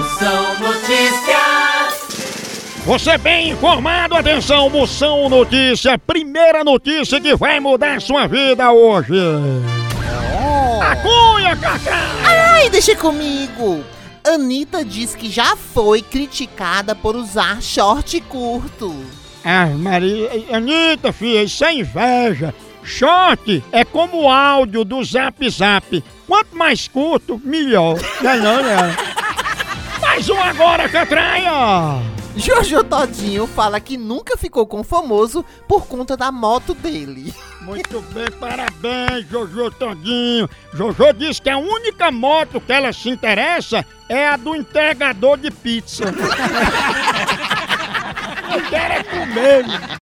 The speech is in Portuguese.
Moção Notícias. Você bem informado, atenção, Moção Notícia, primeira notícia que vai mudar sua vida hoje. A cunha, Cacá! Ai, deixa comigo! Anitta diz que já foi criticada por usar short curto. Ah, Maria, Anitta, filha, isso é inveja. Short é como o áudio do Zap Zap. Quanto mais curto, melhor. Não não, né? Mais um agora, Catraia! Jojo Todinho fala que nunca ficou com famoso por conta da moto dele. Muito bem, parabéns, Jojo Todinho. Jojo diz que a única moto que ela se interessa é a do entregador de pizza. Eu quero é comer.